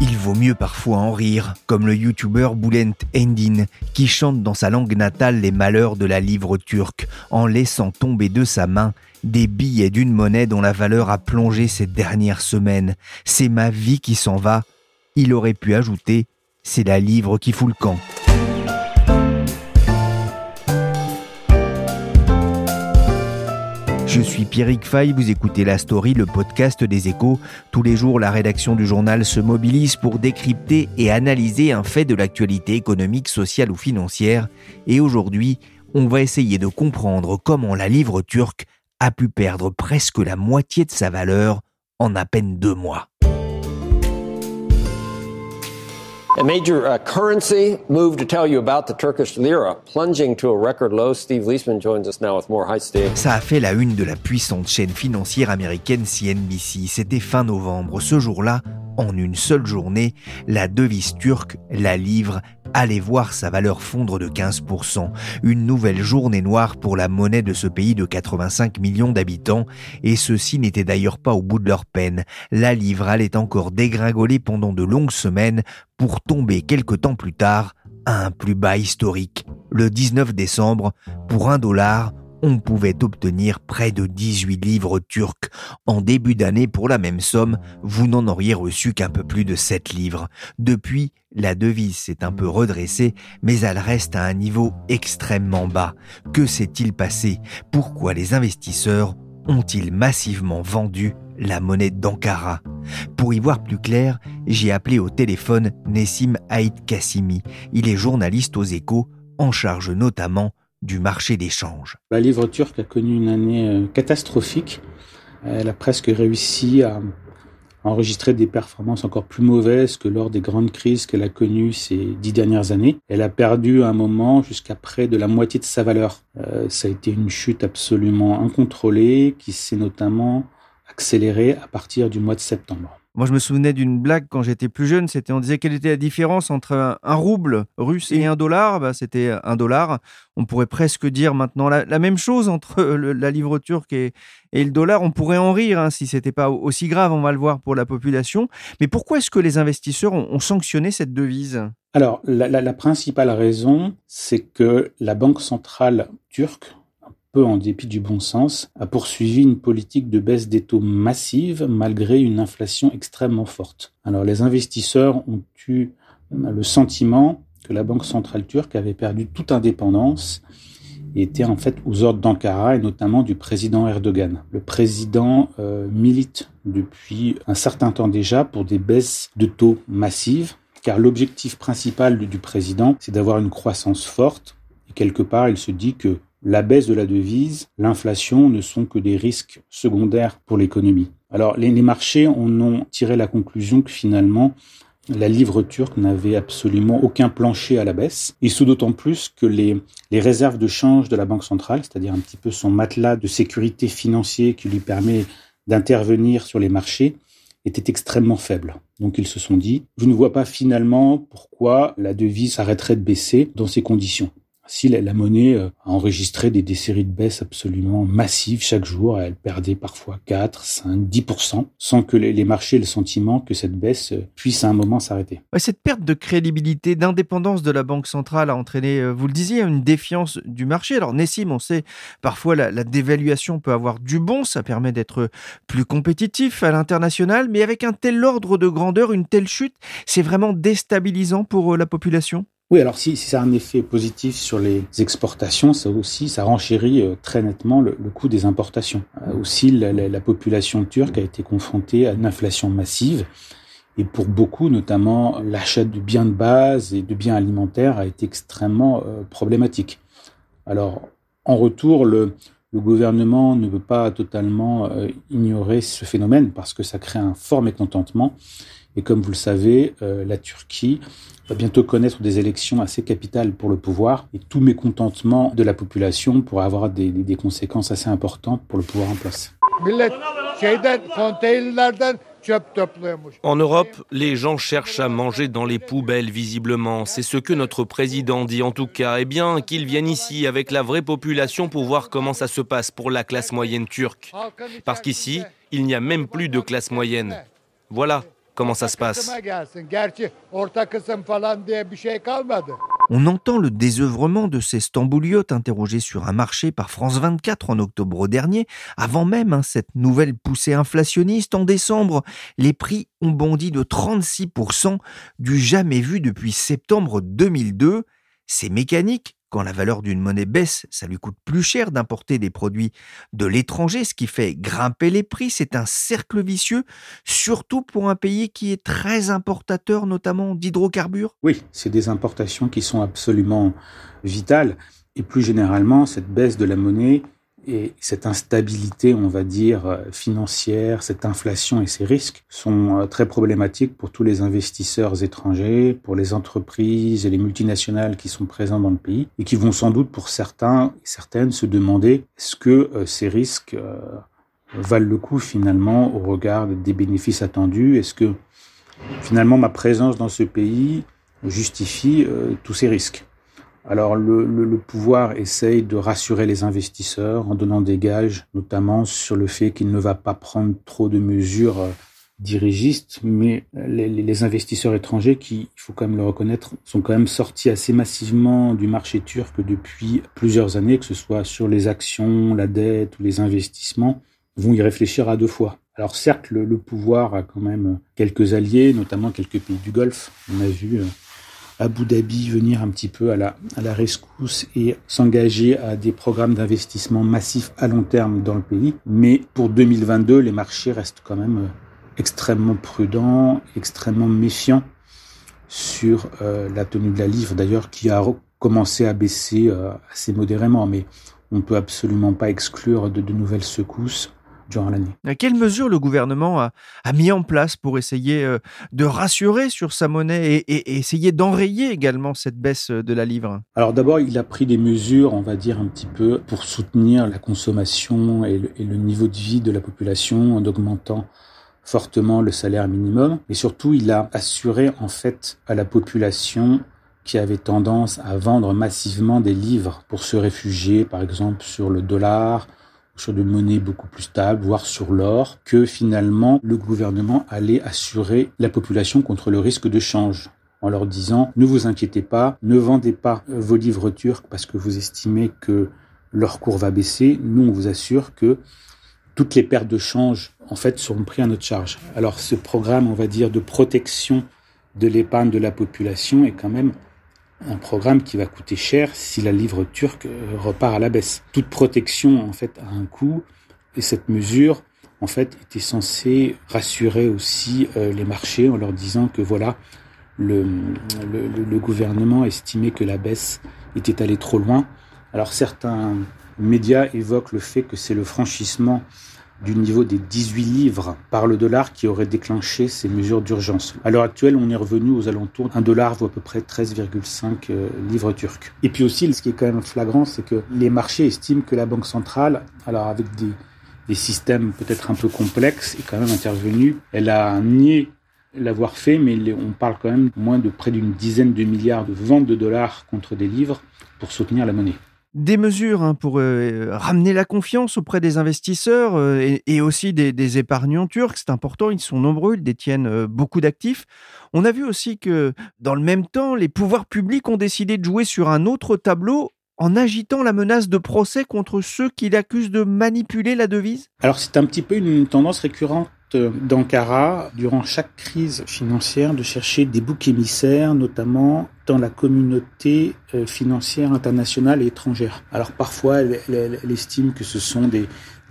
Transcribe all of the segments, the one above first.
Il vaut mieux parfois en rire, comme le youtubeur Bülent Endin, qui chante dans sa langue natale les malheurs de la livre turque, en laissant tomber de sa main des billets d'une monnaie dont la valeur a plongé ces dernières semaines. C'est ma vie qui s'en va. Il aurait pu ajouter, c'est la livre qui fout le camp. Je suis Pierrick Fay, vous écoutez La Story, le podcast des échos. Tous les jours, la rédaction du journal se mobilise pour décrypter et analyser un fait de l'actualité économique, sociale ou financière. Et aujourd'hui, on va essayer de comprendre comment la livre turque a pu perdre presque la moitié de sa valeur en à peine deux mois. A major uh, currency move to tell you about the Turkish lira plunging to a record low. Steve Leisman joins us now with more. Hi, Steve. Ça a fait la une de la puissante chaîne financière américaine CNBC. C'était fin novembre. Ce jour-là, en une seule journée, la devise turque, la livre, allait voir sa valeur fondre de 15%. Une nouvelle journée noire pour la monnaie de ce pays de 85 millions d'habitants, et ceux-ci d'ailleurs pas au bout de leur peine. La livre allait encore dégringoler pendant de longues semaines pour tomber quelque temps plus tard à un plus bas historique. Le 19 décembre, pour un dollar, on pouvait obtenir près de 18 livres turcs. En début d'année, pour la même somme, vous n'en auriez reçu qu'un peu plus de 7 livres. Depuis, la devise s'est un peu redressée, mais elle reste à un niveau extrêmement bas. Que s'est-il passé? Pourquoi les investisseurs ont-ils massivement vendu la monnaie d'Ankara? Pour y voir plus clair, j'ai appelé au téléphone Nessim Haït Kassimi. Il est journaliste aux échos, en charge notamment du marché d'échange. La livre turque a connu une année euh, catastrophique. Elle a presque réussi à enregistrer des performances encore plus mauvaises que lors des grandes crises qu'elle a connues ces dix dernières années. Elle a perdu à un moment jusqu'à près de la moitié de sa valeur. Euh, ça a été une chute absolument incontrôlée qui s'est notamment accélérée à partir du mois de septembre. Moi, je me souvenais d'une blague quand j'étais plus jeune. C'était, on disait quelle était la différence entre un, rouble russe et un dollar? Bah, c'était un dollar. On pourrait presque dire maintenant la, même chose entre la livre turque et, le dollar. On pourrait en rire hein, si c'était pas aussi grave. On va le voir pour la population. Mais pourquoi est-ce que les investisseurs ont, sanctionné cette devise? Alors, la principale raison, c'est que la banque centrale turque peu en dépit du bon sens, a poursuivi une politique de baisse des taux massive malgré une inflation extrêmement forte. Alors les investisseurs ont eu le sentiment que la Banque centrale turque avait perdu toute indépendance et était en fait aux ordres d'Ankara et notamment du président Erdogan. Le président euh, milite depuis un certain temps déjà pour des baisses de taux massives, car l'objectif principal du président, c'est d'avoir une croissance forte. Et quelque part, il se dit que la baisse de la devise, l'inflation ne sont que des risques secondaires pour l'économie. Alors les, marchés en ont tiré la conclusion que finalement la livre turque n'avait absolument aucun plancher à la baisse, et sous d'autant plus que les, réserves de change de la Banque centrale, c'est-à-dire un petit peu son matelas de sécurité financier qui lui permet d'intervenir sur les marchés, étaient extrêmement faibles. Donc ils se sont dit, je ne vois pas finalement pourquoi la devise arrêterait de baisser dans ces conditions si la, monnaie euh, a enregistré des, séries de baisses absolument massives chaque jour. Elle perdait parfois 4, 5, 10%, sans que les, marchés aient le sentiment que cette baisse euh, puisse à un moment s'arrêter. cette perte de crédibilité, d'indépendance de la Banque centrale a entraîné, euh, vous le disiez, une défiance du marché. Alors Nessim, on sait, parfois la dévaluation peut avoir du bon, ça permet d'être plus compétitif à l'international, mais avec un tel ordre de grandeur, une telle chute, c'est vraiment déstabilisant pour la population? Oui, alors si, si, ça a un effet positif sur les exportations, ça aussi, ça renchérit euh, très nettement le, coût des importations. Euh, aussi, la, la, population turque a été confrontée à une inflation massive. Et pour beaucoup, notamment, l'achat de biens de base et de biens alimentaires a été extrêmement euh, problématique. Alors, en retour, le, gouvernement ne veut pas totalement ignorer ce phénomène parce que ça crée un fort mécontentement. Et comme vous le savez, la Turquie va bientôt connaître des élections assez capitales pour le pouvoir et tout mécontentement de la population pourrait avoir des, des conséquences assez importantes pour le pouvoir en place. En Europe, les gens cherchent à manger dans les poubelles, visiblement. C'est ce que notre président dit en tout cas. Eh bien, qu'ils viennent ici avec la vraie population pour voir comment ça se passe pour la classe moyenne turque. Parce qu'ici, il n'y a même plus de classe moyenne. Voilà Comment ça se passe On entend le désœuvrement de ces stambouliotes interrogés sur un marché par France 24 en octobre dernier. Avant même hein, cette nouvelle poussée inflationniste, en décembre, les prix ont bondi de 36%, du jamais vu depuis septembre 2002. C'est mécanique, quand la valeur d'une monnaie baisse, ça lui coûte plus cher d'importer des produits de l'étranger, ce qui fait grimper les prix. C'est un cercle vicieux, surtout pour un pays qui est très importateur, notamment d'hydrocarbures. Oui, c'est des importations qui sont absolument vitales. Et plus généralement, cette baisse de la monnaie et cette instabilité, on va dire, euh, financière, cette inflation et ces risques sont euh, très problématiques pour tous les investisseurs étrangers, pour les entreprises et les multinationales qui sont présents dans le pays et qui vont sans doute pour certains et certaines se demander est-ce que euh, ces risques valent le coup finalement au regard des bénéfices attendus? Est-ce que finalement ma présence dans ce pays justifie tous ces risques? Alors le, le, pouvoir essaye de rassurer les investisseurs en donnant des gages, notamment sur le fait qu'il ne va pas prendre trop de mesures euh, dirigistes, mais les, les, investisseurs étrangers, qui, il faut quand même le reconnaître, sont quand même sortis assez massivement du marché turc depuis plusieurs années, que ce soit sur les actions, la dette ou les investissements, vont y réfléchir à deux fois. Alors certes, le, le pouvoir a quand même quelques alliés, notamment quelques pays du Golfe. On a vu euh, Abu Dhabi venir un petit peu à la, rescousse et s'engager à des programmes d'investissement massifs à long terme dans le pays. Mais pour 2022, les marchés restent quand même euh, extrêmement prudents, extrêmement méfiants sur euh, la tenue de la livre, d'ailleurs, qui a commencé à baisser euh, assez modérément. Mais on ne peut absolument pas exclure de nouvelles secousses l'année. Quelles mesures le gouvernement a, mis en place pour essayer euh, de rassurer sur sa monnaie et, essayer d'enrayer également cette baisse de la livre? Alors d'abord, il a pris des mesures, on va dire un petit peu, pour soutenir la consommation et le, niveau de vie de la population en augmentant fortement le salaire minimum. Et surtout, il a assuré en fait à la population qui avait tendance à vendre massivement des livres pour se réfugier, par exemple, sur le dollar, sur des monnaies beaucoup plus stables, voire sur l'or, que finalement le gouvernement allait assurer la population contre le risque de change en leur disant ne vous inquiétez pas, ne vendez pas vos livres turcs parce que vous estimez que leur cours va baisser. Nous, on vous assure que toutes les pertes de change, en fait, seront prises à notre charge. Alors, ce programme, on va dire, de protection de l'épargne de la population est quand même un programme qui va coûter cher si la livre turque euh, repart à la baisse. Toute protection, en fait, a un coût, et cette mesure, en fait, était censée rassurer aussi euh, les marchés en leur disant que voilà, le, le, le, gouvernement estimait que la baisse était allée trop loin. Alors certains médias évoquent le fait que c'est le franchissement du niveau des 18 livres par le dollar qui aurait déclenché ces mesures d'urgence. À l'heure actuelle, on est revenu aux alentours d'un dollar vaut à peu près 13,5 euh, livres turcs. Et puis aussi, ce qui est quand même flagrant, c'est que les marchés estiment que la Banque centrale, alors avec des, des systèmes peut-être un peu complexes, est quand même intervenue. Elle a nié l'avoir fait, mais on parle quand même moins de près d'une dizaine de milliards de ventes de dollars contre des livres pour soutenir la monnaie des mesures hein, pour euh, ramener la confiance auprès des investisseurs euh, et, aussi des, épargnants turcs. C'est important, ils sont nombreux, ils détiennent euh, beaucoup d'actifs. On a vu aussi que dans le même temps, les pouvoirs publics ont décidé de jouer sur un autre tableau en agitant la menace de procès contre ceux qui l'accusent de manipuler la devise Alors c'est un petit peu une tendance récurrente d'Ankara, durant chaque crise financière, de chercher des boucs émissaires, notamment dans la communauté euh, financière internationale et étrangère. Alors parfois, elle, estime que ce sont des,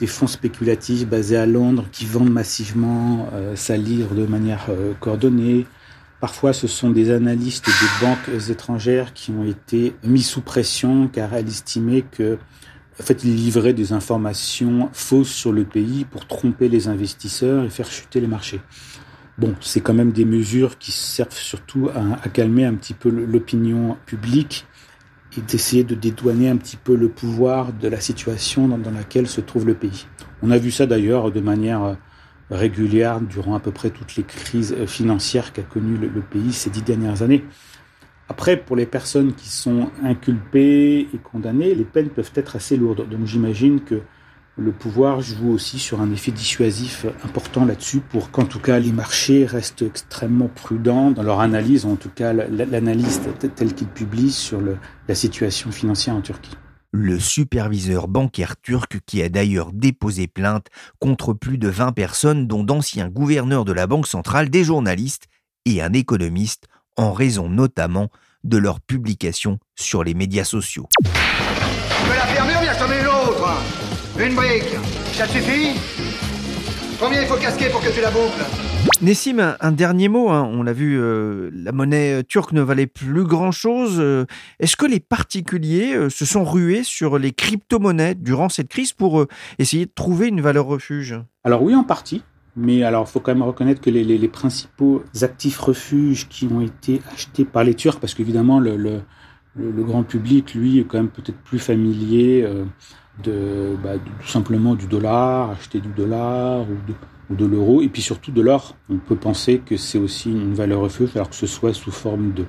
fonds spéculatifs basés à Londres qui vendent massivement euh, sa livre de manière euh, coordonnée. Parfois, ce sont des analystes des banques étrangères qui ont été mis sous pression car elle estimait que en fait, il livrait des informations fausses sur le pays pour tromper les investisseurs et faire chuter les marchés. Bon, c'est quand même des mesures qui servent surtout à, calmer un petit peu l'opinion publique et d'essayer de dédouaner un petit peu le pouvoir de la situation dans, laquelle se trouve le pays. On a vu ça d'ailleurs de manière régulière durant à peu près toutes les crises financières qu'a connues le pays ces dix dernières années. Après, pour les personnes qui sont inculpées et condamnées, les peines peuvent être assez lourdes. Donc j'imagine que le pouvoir joue aussi sur un effet dissuasif important là-dessus pour qu'en tout cas les marchés restent extrêmement prudents dans leur analyse, en tout cas l'analyse telle qu'ils publient sur la situation financière en Turquie. Le superviseur bancaire turc qui a d'ailleurs déposé plainte contre plus de 20 personnes dont d'anciens gouverneurs de la Banque centrale, des journalistes et un économiste en raison notamment de leur publication sur les médias sociaux. Que la fermure sonner l'autre Une brique, ça suffit? Combien il faut casquer pour que tu la boucles? Nessim, un, dernier mot. Hein. On l'a vu, euh, la monnaie turque ne valait plus grand-chose. Euh, est-ce que les particuliers euh, se sont rués sur les crypto-monnaies durant cette crise pour essayer de trouver une valeur refuge? Alors oui, en partie. Mais alors, il faut quand même reconnaître que les, les, les, principaux actifs refuges qui ont été achetés par les Turcs, parce qu'évidemment, le, le, le, grand public, lui, est quand même peut-être plus familier euh, de, bah, tout simplement du dollar, acheter du dollar ou de, ou de l'euro, et puis surtout de l'or. On peut penser que c'est aussi une valeur refuge, alors que ce soit sous forme de,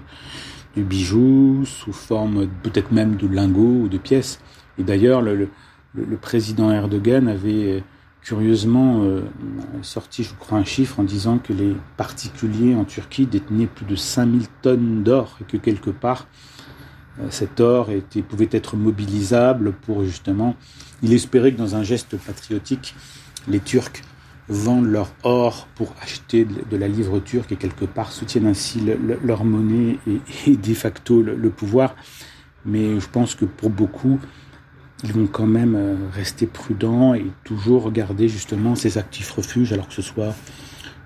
de bijoux, sous forme peut-être même de lingots ou de pièces. Et d'ailleurs, le, le, président Erdogan avait curieusement euh, sorti, je crois, un chiffre en disant que les particuliers en Turquie détenaient plus de 5000 tonnes d'or et que quelque part, euh, cet or pouvait être mobilisable pour justement... Il espérait que dans un geste patriotique, les Turcs vendent leur or pour acheter de la livre turque et quelque part soutiennent ainsi leur monnaie et, de facto le pouvoir. Mais je pense que pour beaucoup, ils vont quand même euh, rester prudents et toujours regarder justement ces actifs refuges, alors que ce soit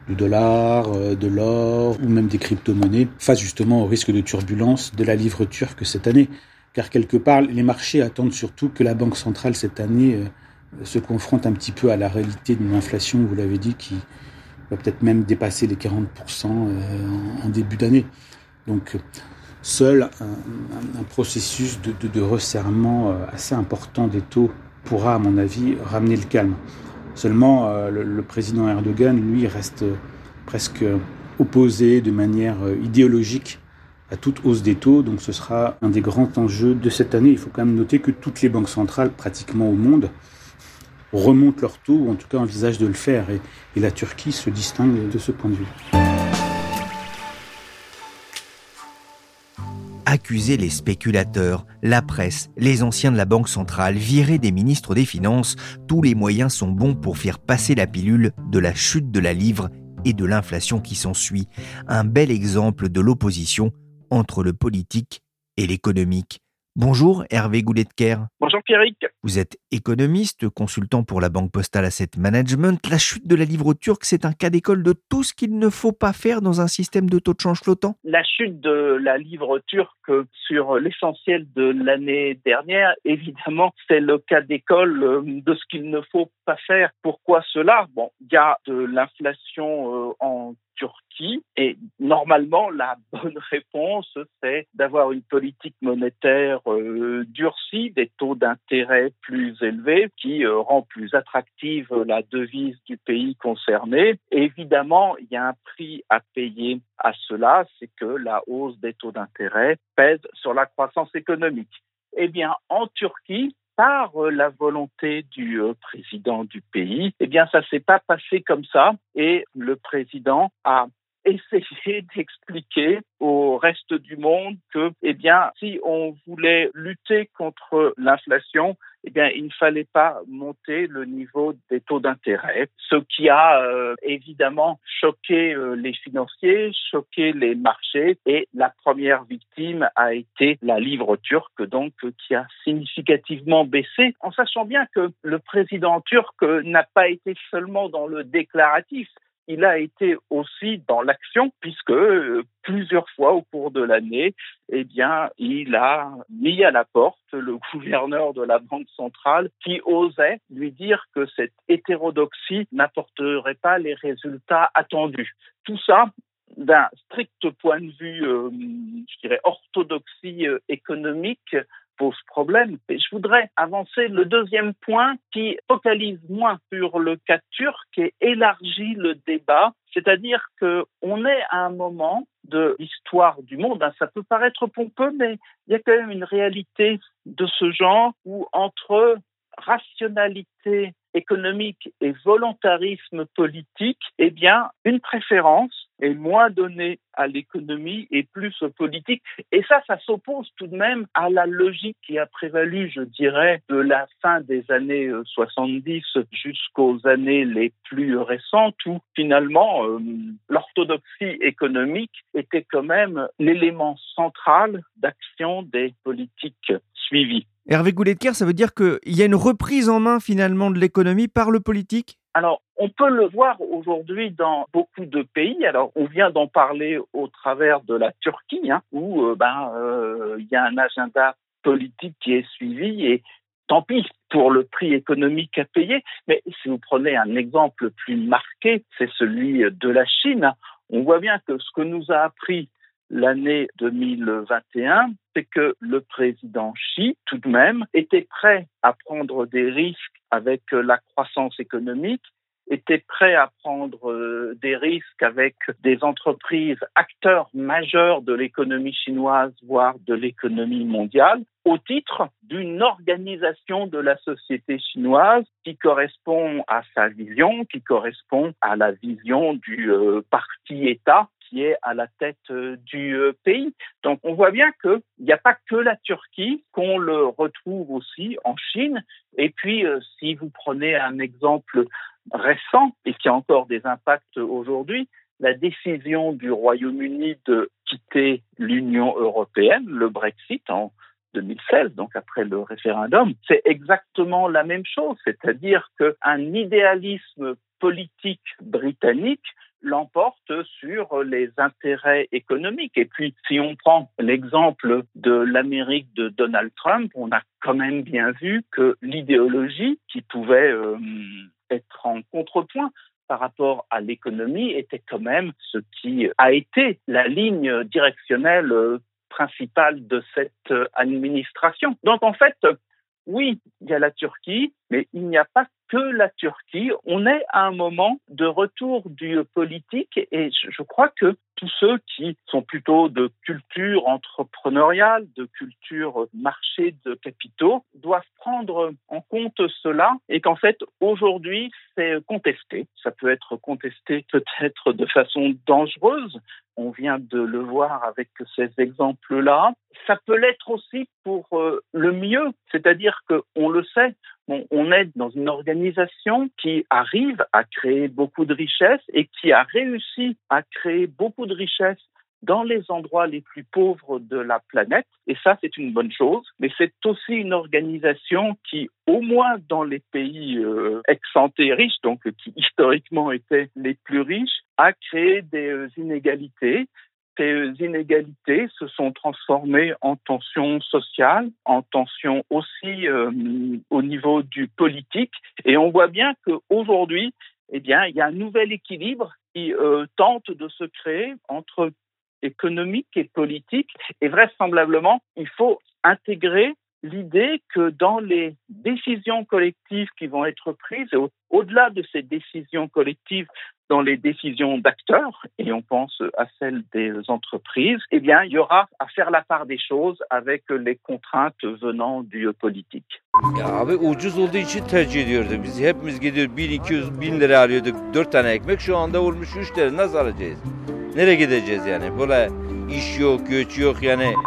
du dollar, euh, de l'or ou même des crypto-monnaies, face justement au risque de turbulence de la livre turque cette année. Car quelque part, les marchés attendent surtout que la Banque centrale cette année euh, se confronte un petit peu à la réalité d'une inflation, vous l'avez dit, qui va peut-être même dépasser les 40% en début d'année. Donc Seul un, processus de, resserrement euh, assez important des taux pourra, à mon avis, ramener le calme. Seulement, euh, le, président Erdogan, lui, reste presque opposé de manière euh, idéologique à toute hausse des taux. Donc ce sera un des grands enjeux de cette année. Il faut quand même noter que toutes les banques centrales, pratiquement au monde, remontent leurs taux, ou en tout cas envisagent de le faire. et la Turquie se distingue de ce point de vue. Accuser les spéculateurs, la presse, les anciens de la Banque centrale, virer des ministres des Finances, tous les moyens sont bons pour faire passer la pilule de la chute de la livre et de l'inflation qui s'ensuit. Un bel exemple de l'opposition entre le politique et l'économique. Bonjour Hervé Goulet-Kerr. Bonjour Pierrick. Vous êtes économiste, consultant pour la Banque Postale Asset Management. La chute de la livre turque, c'est un cas d'école de tout ce qu'il ne faut pas faire dans un système de taux de change flottant La chute de la livre turque sur l'essentiel de l'année dernière, évidemment, c'est le cas d'école euh, de ce qu'il ne faut pas faire. Pourquoi cela? Bon, il y a de l'inflation euh, en Turquie. Et normalement, la bonne réponse, c'est d'avoir une politique monétaire euh, durcie, des taux d'intérêt plus élevés, qui euh, rend plus attractive la devise du pays concerné. évidemment, il y a un prix à payer à cela, c'est que la hausse des taux d'intérêt pèse sur la croissance économique. Eh bien, en Turquie, par euh, la volonté du euh, président du pays, eh bien, ça s'est pas passé comme ça. Et le président a essayé d'expliquer au reste du monde que, eh bien, si on voulait lutter contre l'inflation, eh bien, il ne fallait pas monter le niveau des taux d'intérêt, ce qui a euh, évidemment choqué euh, les financiers, choqué les marchés, et la première victime a été la livre turque, donc qui a significativement baissé, en sachant bien que le président turc n'a pas été seulement dans le déclaratif, il a été aussi dans l'action puisque euh, plusieurs fois au cours de l'année, eh bien, il a mis à la porte le gouverneur de la Banque centrale qui osait lui dire que cette hétérodoxie n'apporterait pas les résultats attendus. Tout ça d'un strict point de vue, euh, je dirais, orthodoxie euh, économique, pose problème. Et je voudrais avancer le deuxième point qui focalise moins sur le cas turc et élargit le débat, c'est-à-dire qu'on est à un moment de l'histoire du monde, hein. ça peut paraître pompeux, mais il y a quand même une réalité de ce genre où entre rationalité économique et volontarisme politique, eh bien, une préférence est moins donnée à l'économie et plus au politique. Et ça, ça s'oppose tout de même à la logique qui a prévalu, je dirais, de la fin des années 70 euh, jusqu'aux années les plus récentes, où finalement euh, l'orthodoxie économique était quand même l'élément central d'action des politiques suivies. Hervé Goulet-Kerr, ça veut dire qu'il y a une reprise en main finalement de l'économie par le politique? Alors, on peut le voir aujourd'hui dans beaucoup de pays. Alors, on vient d'en parler au travers de la Turquie, hein, où euh, ben euh, il y a un agenda politique qui est suivi et tant pis pour le prix économique à payer. Mais si vous prenez un exemple plus marqué, c'est celui de la Chine. On voit bien que ce que nous a appris l'année 2021, c'est que le président Xi, tout de même, était prêt à prendre des risques avec la croissance économique, était prêt à prendre euh, des risques avec des entreprises acteurs majeurs de l'économie chinoise, voire de l'économie mondiale, au titre d'une organisation de la société chinoise qui correspond à sa vision, qui correspond à la vision du euh, parti État qui est à la tête euh, du euh, pays. Donc on voit bien qu'il n'y a pas que la Turquie, qu'on le retrouve aussi en Chine. Et puis euh, si vous prenez un exemple récent et qui a encore des impacts aujourd'hui, la décision du Royaume-Uni de quitter l'Union européenne, le Brexit en 2016, donc après le référendum, c'est exactement la même chose, c'est-à-dire qu'un idéalisme politique britannique l'emporte sur les intérêts économiques. Et puis, si on prend l'exemple de l'Amérique de Donald Trump, on a quand même bien vu que l'idéologie qui pouvait euh, être en contrepoint par rapport à l'économie était quand même ce qui a été la ligne directionnelle principale de cette administration. Donc en fait, oui, il y a la Turquie, mais il n'y a pas que la Turquie. On est à un moment de retour du politique et je crois que tous ceux qui sont plutôt de culture entrepreneuriale, de culture marché de capitaux, doivent prendre en compte cela et qu'en fait, aujourd'hui, c'est contesté. Ça peut être contesté peut-être de façon dangereuse. On vient de le voir avec ces exemples-là. Ça peut l'être aussi pour euh, le mieux, c'est-à-dire qu'on le sait, on est dans une organisation qui arrive à créer beaucoup de richesses et qui a réussi à créer beaucoup de richesses dans les endroits les plus pauvres de la planète. Et ça, c'est une bonne chose. Mais c'est aussi une organisation qui, au moins dans les pays euh, excentés riches, donc qui historiquement étaient les plus riches, a créé des euh, inégalités ces inégalités se sont transformées en tensions sociales, en tensions aussi euh, au niveau du politique. Et on voit bien qu'aujourd'hui, eh bien, il y a un nouvel équilibre qui euh, tente de se créer entre économique et politique. Et vraisemblablement, il faut intégrer l'idée que dans les décisions collectives qui vont être prises, au-delà de ces décisions collectives, dans les décisions d'acteurs, et on pense à celles des entreprises, eh bien, il y aura à faire la part des choses avec les contraintes venant du politique. Ya abi ucuz olduğu için tercih ediyordu bizi. Hepimiz gidiyor 1200 bin lira alıyorduk 4 tane ekmek. Şu anda olmuş 3 lira. Nasıl alacağız? Nereye gideceğiz yani? Böyle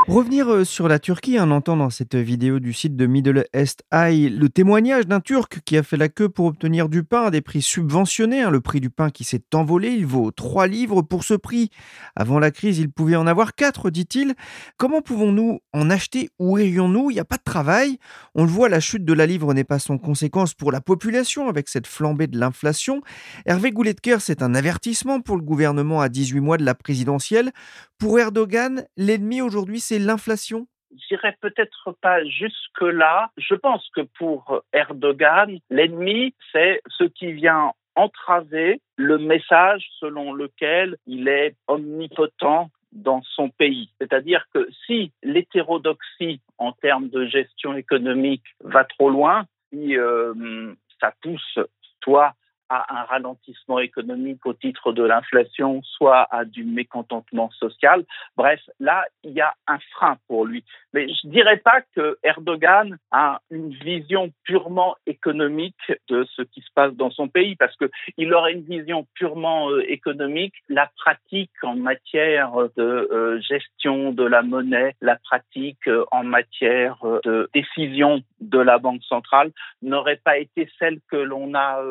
Revenir euh, sur la Turquie, on entend dans cette vidéo du site de Middle East Eye le témoignage d'un Turc qui a fait la queue pour obtenir du pain à des prix subventionnés. Hein. Le prix du pain qui s'est envolé, il vaut 3 livres pour ce prix. Avant la crise, il pouvait en avoir 4, dit-il. Comment pouvons-nous en acheter? Où irions-nous? Il n'y a pas de travail. On le voit, la chute de la livre n'est pas sans conséquence pour la population avec cette flambée de l'inflation. Hervé Gouletker, c'est un avertissement pour le gouvernement à 18 mois de la présidentielle. Pour Erdogan, l'ennemi aujourd'hui, c'est l'inflation? J'irai peut-être pas jusque-là. Je pense que pour Erdogan, l'ennemi, c'est ce qui vient entraver le message selon lequel il est omnipotent dans son pays. C'est-à-dire que si l'hétérodoxie en termes de gestion économique va trop loin, si euh, ça pousse soit à un ralentissement économique au titre de l'inflation, soit à du mécontentement social. Bref, là, il y a un frein pour lui. Mais je dirais pas que Erdogan a une vision purement économique de ce qui se passe dans son pays, parce que il aurait une vision purement euh, économique. La pratique en matière de euh, gestion de la monnaie, la pratique euh, en matière de décision de la Banque centrale n'aurait pas été celle que l'on a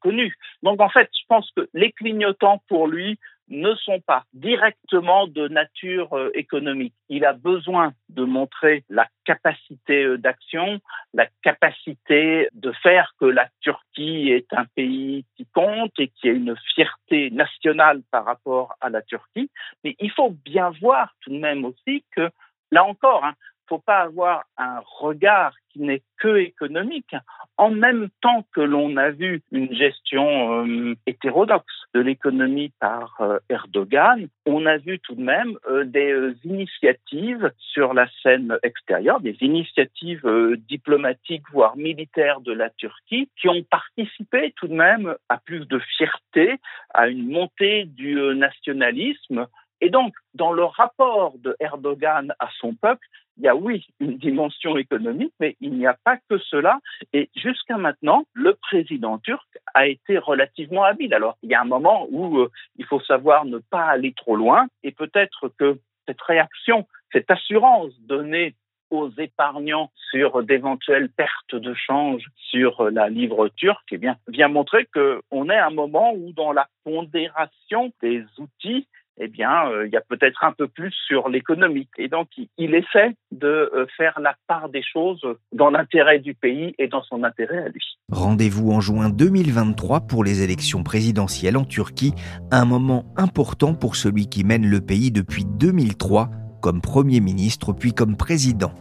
connue. Donc en fait, je pense que les clignotants pour lui ne sont pas directement de nature euh, économique. Il a besoin de montrer la capacité euh, d'action, la capacité de faire que la Turquie est un pays qui compte et qui a une fierté nationale par rapport à la Turquie. Mais il faut bien voir tout de même aussi que, là encore, hein, faut pas avoir un regard qui n'est que économique. En même temps que l'on a vu une gestion euh, hétérodoxe de l'économie par euh, Erdogan, on a vu tout de même euh, des initiatives sur la scène extérieure, des initiatives diplomatiques voire militaires de la Turquie qui ont participé tout de même à plus de fierté, à une montée du nationalisme et donc, dans le rapport de Erdogan à son peuple, il y a oui une dimension économique, mais il n'y a pas que cela. Et jusqu'à maintenant, le président turc a été relativement habile. Alors, il y a un moment où euh, il faut savoir ne pas aller trop loin, et peut-être que cette réaction, cette assurance donnée aux épargnants sur d'éventuelles pertes de change sur la livre turque, eh bien, vient montrer qu'on est à un moment où, dans la pondération des outils, eh bien, euh, il y a peut-être un peu plus sur l'économie. Et donc, il, essaie de euh, faire la part des choses dans l'intérêt du pays et dans son intérêt à lui. Rendez-vous en juin 2023 pour les élections présidentielles en Turquie, un moment important pour celui qui mène le pays depuis 2003 comme Premier ministre puis comme président.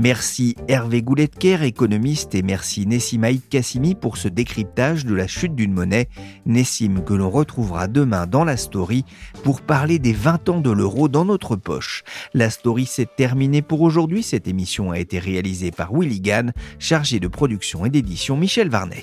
Merci Hervé Gouletker, économiste, et merci Nessim Haït Kassimi pour ce décryptage de la chute d'une monnaie. Nessim que l'on retrouvera demain dans la story pour parler des 20 ans de l'euro dans notre poche. La story s'est terminée pour aujourd'hui. Cette émission a été réalisée par Willy Gann, chargé de production et d'édition Michel Varnet.